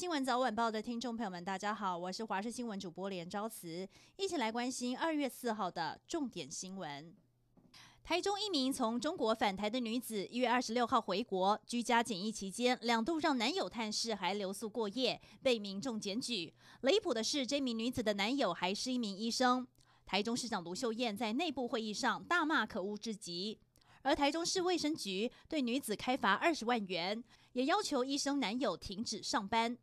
新闻早晚报的听众朋友们，大家好，我是华视新闻主播连昭慈，一起来关心二月四号的重点新闻。台中一名从中国返台的女子，一月二十六号回国居家检疫期间，两度让男友探视，还留宿过夜，被民众检举。离谱的是，这名女子的男友还是一名医生。台中市长卢秀燕在内部会议上大骂可恶至极。而台中市卫生局对女子开罚二十万元，也要求医生男友停止上班。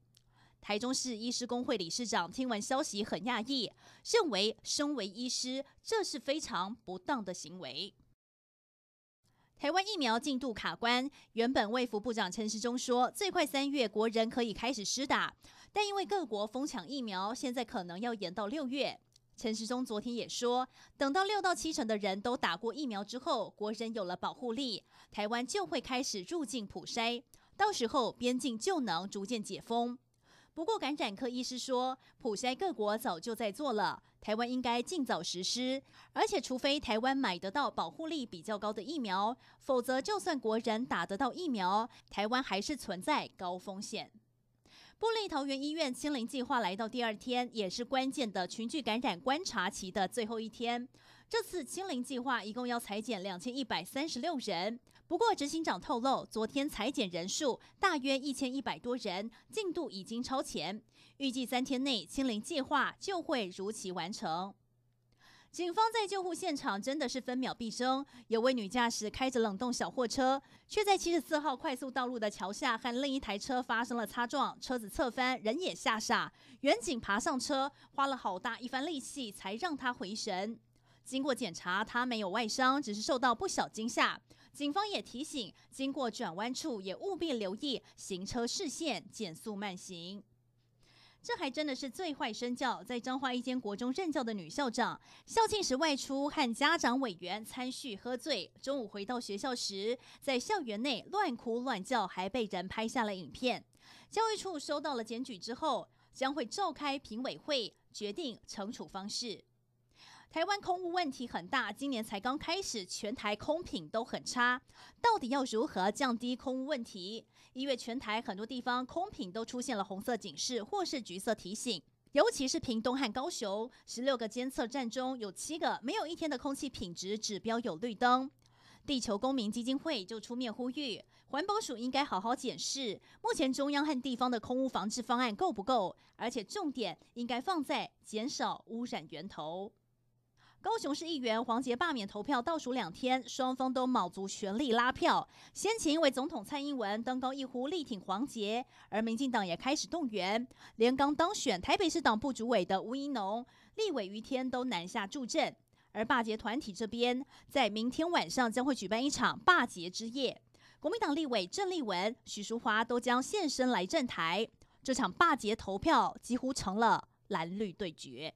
台中市医师工会理事长听闻消息很讶异，认为身为医师，这是非常不当的行为。台湾疫苗进度卡关，原本卫福部长陈时中说，最快三月国人可以开始施打，但因为各国疯抢疫苗，现在可能要延到六月。陈时中昨天也说，等到六到七成的人都打过疫苗之后，国人有了保护力，台湾就会开始入境普筛，到时候边境就能逐渐解封。不过，感染科医师说，普筛各国早就在做了，台湾应该尽早实施，而且除非台湾买得到保护力比较高的疫苗，否则就算国人打得到疫苗，台湾还是存在高风险。部立桃园医院清零计划来到第二天，也是关键的群聚感染观察期的最后一天。这次清零计划一共要裁减两千一百三十六人，不过执行长透露，昨天裁减人数大约一千一百多人，进度已经超前，预计三天内清零计划就会如期完成。警方在救护现场真的是分秒必争，有位女驾驶开着冷冻小货车，却在七十四号快速道路的桥下和另一台车发生了擦撞，车子侧翻，人也吓傻。员警爬上车，花了好大一番力气才让他回神。经过检查，他没有外伤，只是受到不小惊吓。警方也提醒，经过转弯处也务必留意行车视线，减速慢行。这还真的是最坏身教，在彰化一间国中任教的女校长，校庆时外出和家长委员参叙喝醉，中午回到学校时，在校园内乱哭乱叫，还被人拍下了影片。教育处收到了检举之后，将会召开评委会，决定惩处方式。台湾空污问题很大，今年才刚开始，全台空品都很差。到底要如何降低空污问题？因为全台很多地方空品都出现了红色警示或是橘色提醒，尤其是屏东和高雄，十六个监测站中有七个没有一天的空气品质指标有绿灯。地球公民基金会就出面呼吁，环保署应该好好检视目前中央和地方的空污防治方案够不够，而且重点应该放在减少污染源头。高雄市议员黄杰罢免投票倒数两天，双方都卯足全力拉票。先前为总统蔡英文登高一呼力挺黄杰，而民进党也开始动员，连刚当选台北市党部主委的吴怡农、立委于天都南下助阵。而罢捷团体这边，在明天晚上将会举办一场罢捷之夜，国民党立委郑丽文、许淑华都将现身来站台。这场罢捷投票几乎成了蓝绿对决。